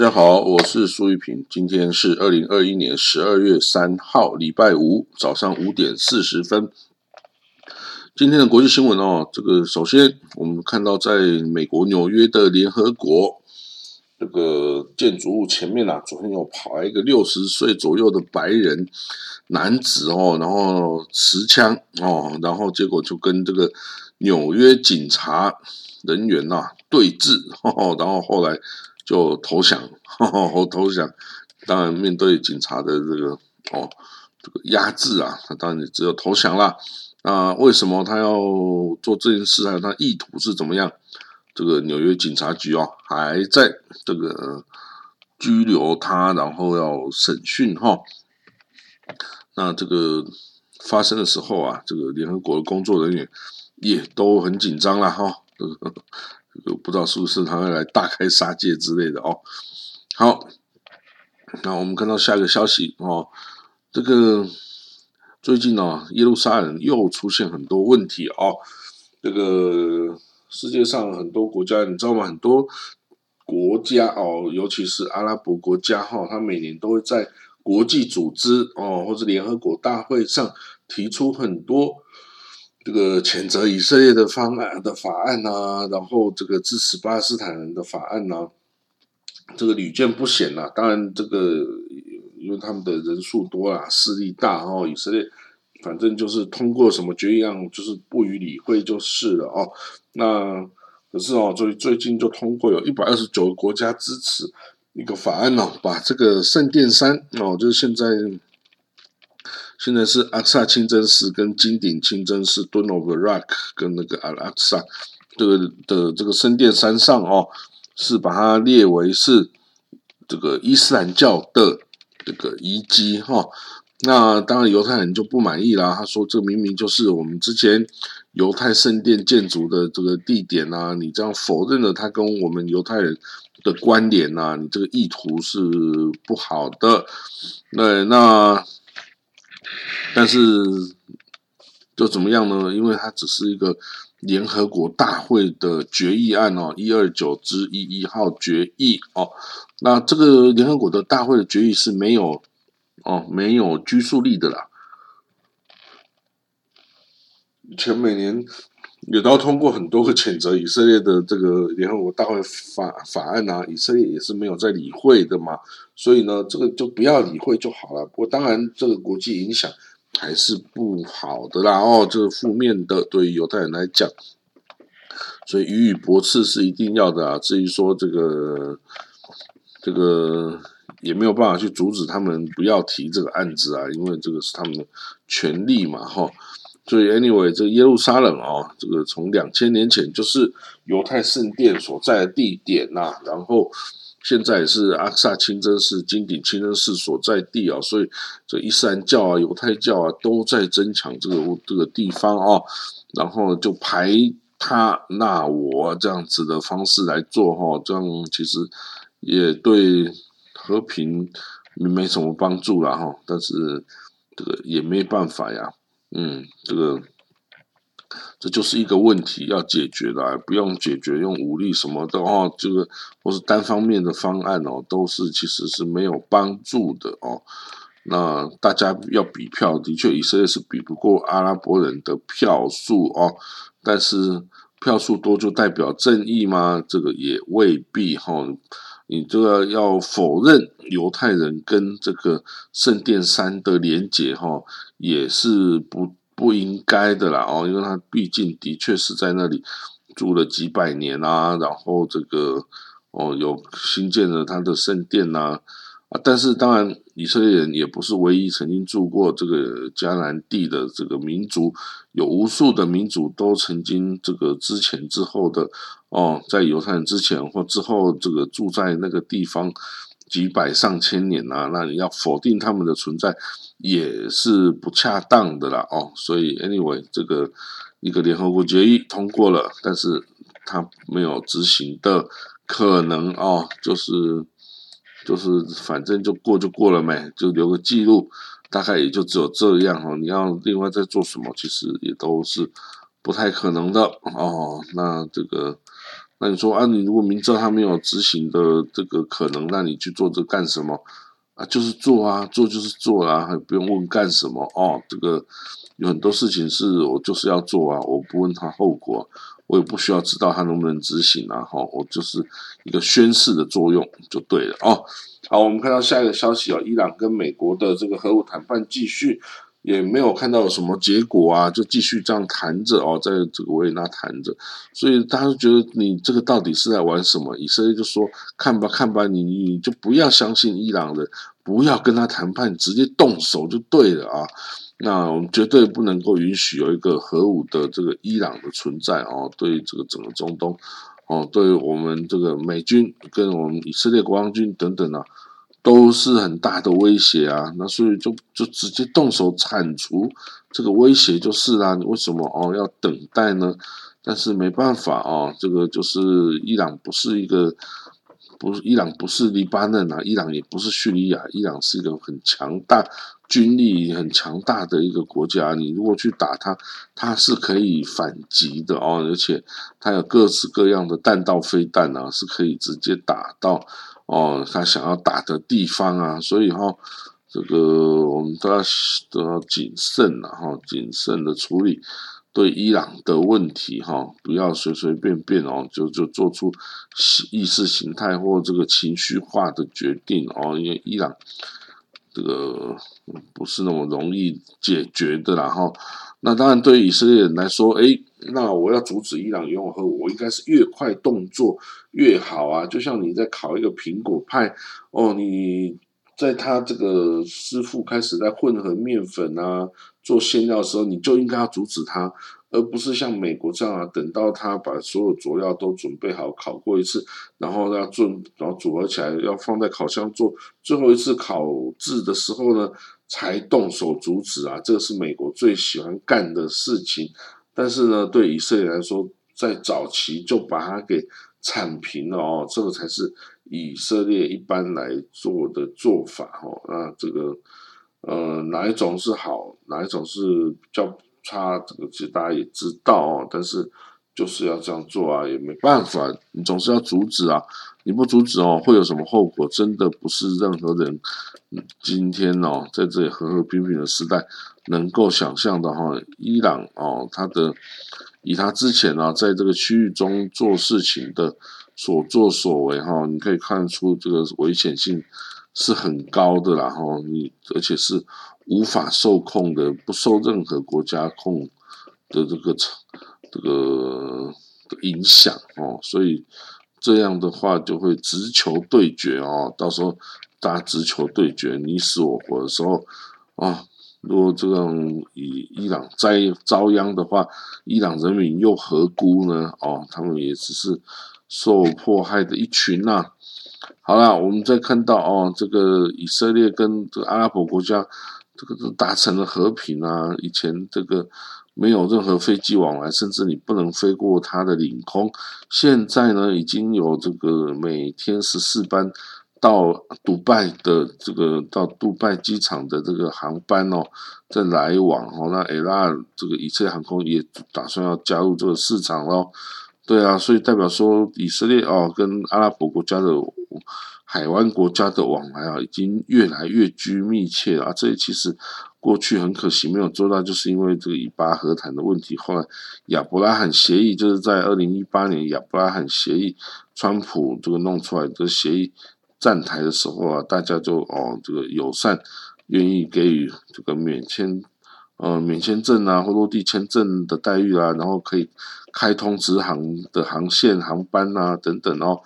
大家好，我是苏玉平。今天是二零二一年十二月三号，礼拜五早上五点四十分。今天的国际新闻哦，这个首先我们看到，在美国纽约的联合国这个建筑物前面啊，昨天有跑来一个六十岁左右的白人男子哦，然后持枪哦，然后结果就跟这个纽约警察人员呐对峙，然后后来。就投降，我投降。当然，面对警察的这个哦，这个压制啊，他当然只有投降啦。那为什么他要做这件事？还有他意图是怎么样？这个纽约警察局哦，还在这个拘留他，然后要审讯哈。那这个发生的时候啊，这个联合国的工作人员也都很紧张了哈。不知道是不是他会来大开杀戒之类的哦。好，那我们看到下一个消息哦，这个最近呢，耶路撒冷又出现很多问题哦。这个世界上很多国家，你知道吗？很多国家哦，尤其是阿拉伯国家哈，他每年都会在国际组织哦，或者联合国大会上提出很多。这个谴责以色列的方案的法案呐，然后这个支持巴勒斯坦人的法案呐，这个屡见不鲜呐。当然，这个因为他们的人数多啊，势力大哦，以色列反正就是通过什么决议案，就是不予理会就是了哦。那可是哦，最最近就通过有一百二十九个国家支持一个法案哦，把这个圣殿山哦，就是现在。现在是阿克萨清真寺跟金顶清真寺 d o n of Rock） 跟那个阿拉萨这个的这个圣殿山上哦，是把它列为是这个伊斯兰教的这个遗迹哈。那当然犹太人就不满意啦，他说这明明就是我们之前犹太圣殿建筑的这个地点啊，你这样否认了它跟我们犹太人的关联呐，你这个意图是不好的。那那。但是，就怎么样呢？因为它只是一个联合国大会的决议案哦，一二九之一一号决议哦。那这个联合国的大会的决议是没有哦，没有拘束力的啦。前每年也都通过很多个谴责以色列的这个联合国大会法法案啊，以色列也是没有在理会的嘛。所以呢，这个就不要理会就好了。不过当然，这个国际影响。还是不好的啦哦，这是负面的，对于犹太人来讲，所以予以驳斥是一定要的啊。至于说这个这个也没有办法去阻止他们不要提这个案子啊，因为这个是他们的权利嘛哈。所以 anyway，这个耶路撒冷啊，这个从两千年前就是犹太圣殿所在的地点呐，然后。现在是阿克萨清真寺、金顶清真寺所在地啊，所以这伊斯兰教啊、犹太教啊都在争抢这个这个地方啊，然后就排他那我这样子的方式来做哈，这样其实也对和平没什么帮助了哈，但是这个也没办法呀，嗯，这个。这就是一个问题要解决的，不用解决用武力什么的哦，这个或是单方面的方案哦，都是其实是没有帮助的哦。那大家要比票，的确以色列是比不过阿拉伯人的票数哦，但是票数多就代表正义吗？这个也未必哈。你这个要否认犹太人跟这个圣殿山的连结哈，也是不。不应该的啦哦，因为他毕竟的确是在那里住了几百年啊，然后这个哦有新建了他的圣殿呐啊，但是当然以色列人也不是唯一曾经住过这个迦南地的这个民族，有无数的民族都曾经这个之前之后的哦，在犹太人之前或之后这个住在那个地方。几百上千年呐，那你要否定他们的存在也是不恰当的啦哦。所以，anyway，这个一个联合国决议通过了，但是它没有执行的可能哦，就是就是反正就过就过了没，就留个记录，大概也就只有这样哦。你要另外再做什么，其实也都是不太可能的哦。那这个，那你说啊，你如果明知道他没有执行的这个可能，那你去做这干什么啊？就是做啊，做就是做啦，还不用问干什么哦。这个有很多事情是我就是要做啊，我不问他后果。我也不需要知道他能不能执行啊，哈，我就是一个宣誓的作用就对了哦。好，我们看到下一个消息哦，伊朗跟美国的这个核武谈判继续，也没有看到有什么结果啊，就继续这样谈着哦，在这个维也纳谈着，所以大家觉得你这个到底是在玩什么？以色列就说看吧看吧，你你就不要相信伊朗的，不要跟他谈判，直接动手就对了啊。那我们绝对不能够允许有一个核武的这个伊朗的存在哦，对这个整个中东，哦，对我们这个美军跟我们以色列国防军等等啊，都是很大的威胁啊。那所以就就直接动手铲除这个威胁就是啦。你为什么哦要等待呢？但是没办法啊，这个就是伊朗不是一个。不是，伊朗不是黎巴嫩啊，伊朗也不是叙利亚，伊朗是一个很强大、军力很强大的一个国家。你如果去打他，他是可以反击的哦，而且他有各式各样的弹道飞弹啊，是可以直接打到哦他想要打的地方啊。所以哈，这个我们都要都要谨慎了哈，谨慎的处理。对伊朗的问题，哈，不要随随便便哦，就就做出意识形态或这个情绪化的决定哦，因为伊朗这个不是那么容易解决的啦，哈。那当然，对以色列人来说，哎，那我要阻止伊朗拥核，我应该是越快动作越好啊。就像你在烤一个苹果派哦，你在他这个师傅开始在混合面粉啊。做馅料的时候，你就应该要阻止它，而不是像美国这样啊，等到他把所有佐料都准备好，烤过一次，然后要做，然后组合起来要放在烤箱做最后一次烤制的时候呢，才动手阻止啊。这个是美国最喜欢干的事情。但是呢，对以色列来说，在早期就把它给铲平了哦，这个才是以色列一般来做的做法哦。那这个。呃，哪一种是好，哪一种是比较差？这个其实大家也知道哦，但是就是要这样做啊，也没办法，你总是要阻止啊，你不阻止哦，会有什么后果？真的不是任何人今天哦，在这里和和平平的时代能够想象的哈。伊朗哦，他的以他之前啊，在这个区域中做事情的所作所为哈，你可以看出这个危险性。是很高的啦，哈，你而且是无法受控的，不受任何国家控的这个这个影响哦，所以这样的话就会直球对决哦，到时候大家直球对决，你死我活的时候啊，如果这样以伊朗遭遭殃的话，伊朗人民又何辜呢？哦，他们也只是受迫害的一群呐。好了，我们再看到哦，这个以色列跟这个阿拉伯国家，这个都达成了和平啊。以前这个没有任何飞机往来，甚至你不能飞过它的领空。现在呢，已经有这个每天十四班到杜拜的这个到杜拜机场的这个航班哦，在来往哦。那 A 拉这个以色列航空也打算要加入这个市场喽。对啊，所以代表说以色列哦，跟阿拉伯国家的海湾国家的往来啊，已经越来越居密切了啊。这其实过去很可惜没有做到，就是因为这个以巴和谈的问题。后来亚伯拉罕协议就是在二零一八年亚伯拉罕协议，川普这个弄出来的协议站台的时候啊，大家就哦这个友善，愿意给予这个免签。呃，免签证啊，或落地签证的待遇啊，然后可以开通直航的航线、航班啊等等哦。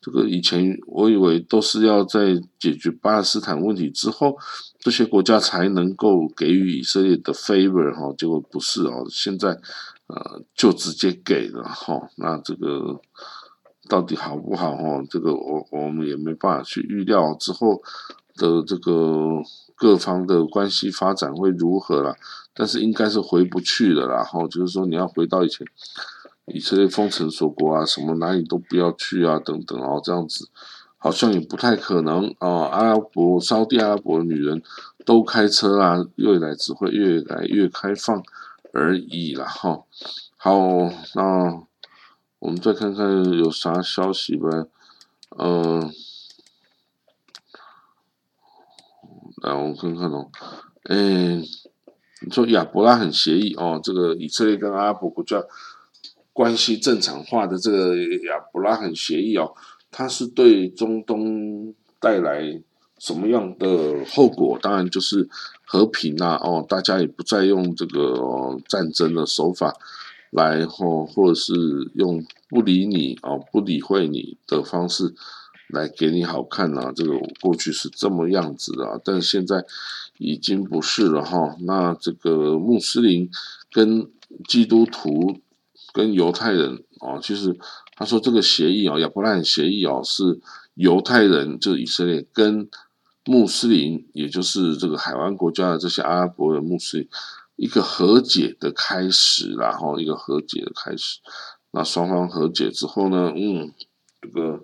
这个以前我以为都是要在解决巴勒斯坦问题之后，这些国家才能够给予以色列的 favor 哈，结果不是哦，现在呃就直接给了哈。那这个到底好不好哦？这个我我们也没办法去预料之后的这个。各方的关系发展会如何啦？但是应该是回不去了，然后就是说你要回到以前以色列封城锁国啊，什么哪里都不要去啊，等等哦，这样子好像也不太可能啊。阿拉伯、沙地阿拉伯女人都开车啦，未来只会越来越开放而已啦。哈。好，那我们再看看有啥消息呗。嗯，来我看看哦。嗯，你说亚伯拉罕协议哦，这个以色列跟阿拉伯国家关系正常化的这个亚伯拉罕协议哦，它是对中东带来什么样的后果？当然就是和平啊，哦，大家也不再用这个战争的手法。来或或者是用不理你哦，不理会你的方式来给你好看啊，这个过去是这么样子的，但是现在已经不是了哈。那这个穆斯林跟基督徒跟犹太人哦，其实他说这个协议啊，亚伯拉罕协议哦，是犹太人就以色列跟穆斯林，也就是这个海湾国家的这些阿拉伯的穆斯林。一个和解的开始，然后一个和解的开始，那双方和解之后呢，嗯，这个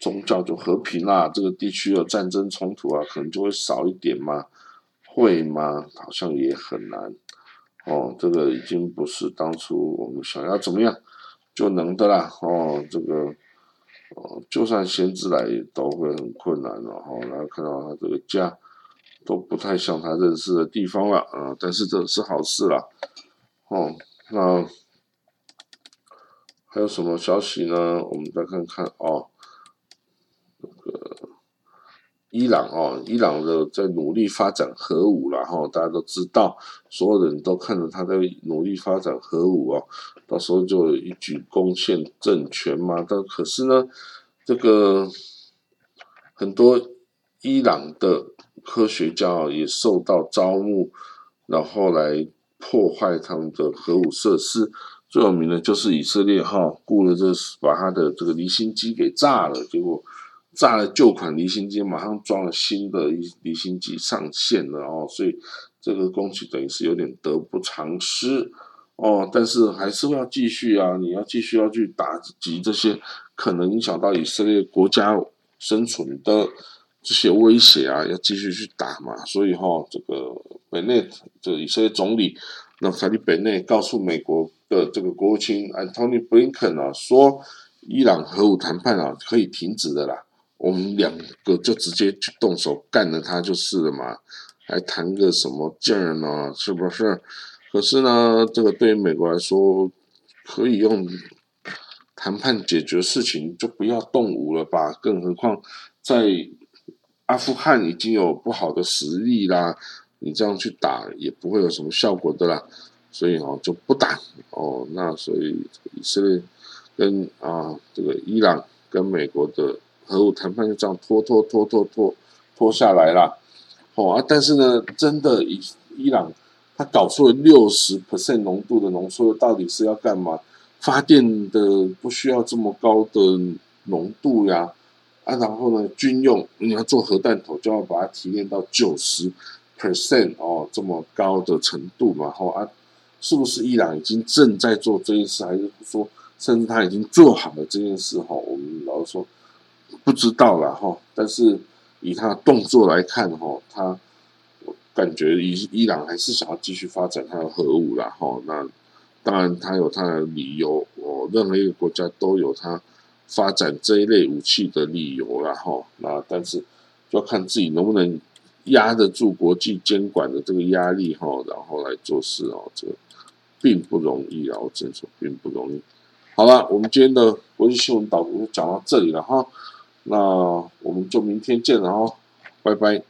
宗教就和平啦，这个地区的战争冲突啊，可能就会少一点嘛，会吗？好像也很难哦，这个已经不是当初我们想要怎么样就能的啦，哦，这个哦，就算先知来都会很困难了，哦，然后看到他这个家。都不太像他认识的地方了啊，但是这是好事啦。哦，那还有什么消息呢？我们再看看哦，那个伊朗哦，伊朗的在努力发展核武了哈，大家都知道，所有人都看着他在努力发展核武哦，到时候就一举攻陷政权嘛。但可是呢，这个很多伊朗的。科学家也受到招募，然后来破坏他们的核武设施。最有名的就是以色列哈，雇了这把他的这个离心机给炸了，结果炸了旧款离心机，马上装了新的离离心机上线了哦，所以这个工期等于是有点得不偿失哦。但是还是要继续啊，你要继续要去打击这些可能影响到以色列国家生存的。这些威胁啊，要继续去打嘛，所以哈，这个本内这以色列总理那法利本内告诉美国的这个国务卿安东尼布林肯啊，说伊朗核武谈判啊可以停止的啦，我们两个就直接去动手干了他就是了嘛，还谈个什么劲儿呢？是不是？可是呢，这个对于美国来说，可以用谈判解决事情，就不要动武了吧？更何况在阿富汗已经有不好的实力啦，你这样去打也不会有什么效果的啦，所以哦就不打哦。那所以以色列跟啊这个伊朗跟美国的核武谈判就这样拖拖拖拖拖拖下来了。哦啊，但是呢，真的伊伊朗他搞出了六十 percent 浓度的浓缩，到底是要干嘛？发电的不需要这么高的浓度呀。啊，然后呢，军用你要做核弹头，就要把它提炼到九十 percent 哦，这么高的程度嘛。后啊，是不是伊朗已经正在做这件事，还是说甚至他已经做好了这件事？哈，我们老实说不知道了哈。但是以他的动作来看，哈，他我感觉伊伊朗还是想要继续发展他的核武了。哈，那当然他有他的理由，哦，任何一个国家都有他。发展这一类武器的理由了哈，那但是就要看自己能不能压得住国际监管的这个压力哈，然后来做事哦，这并不容易啊，我只能说并不容易。好了，我们今天的国际新闻导读就讲到这里了哈，那我们就明天见了哈，拜拜。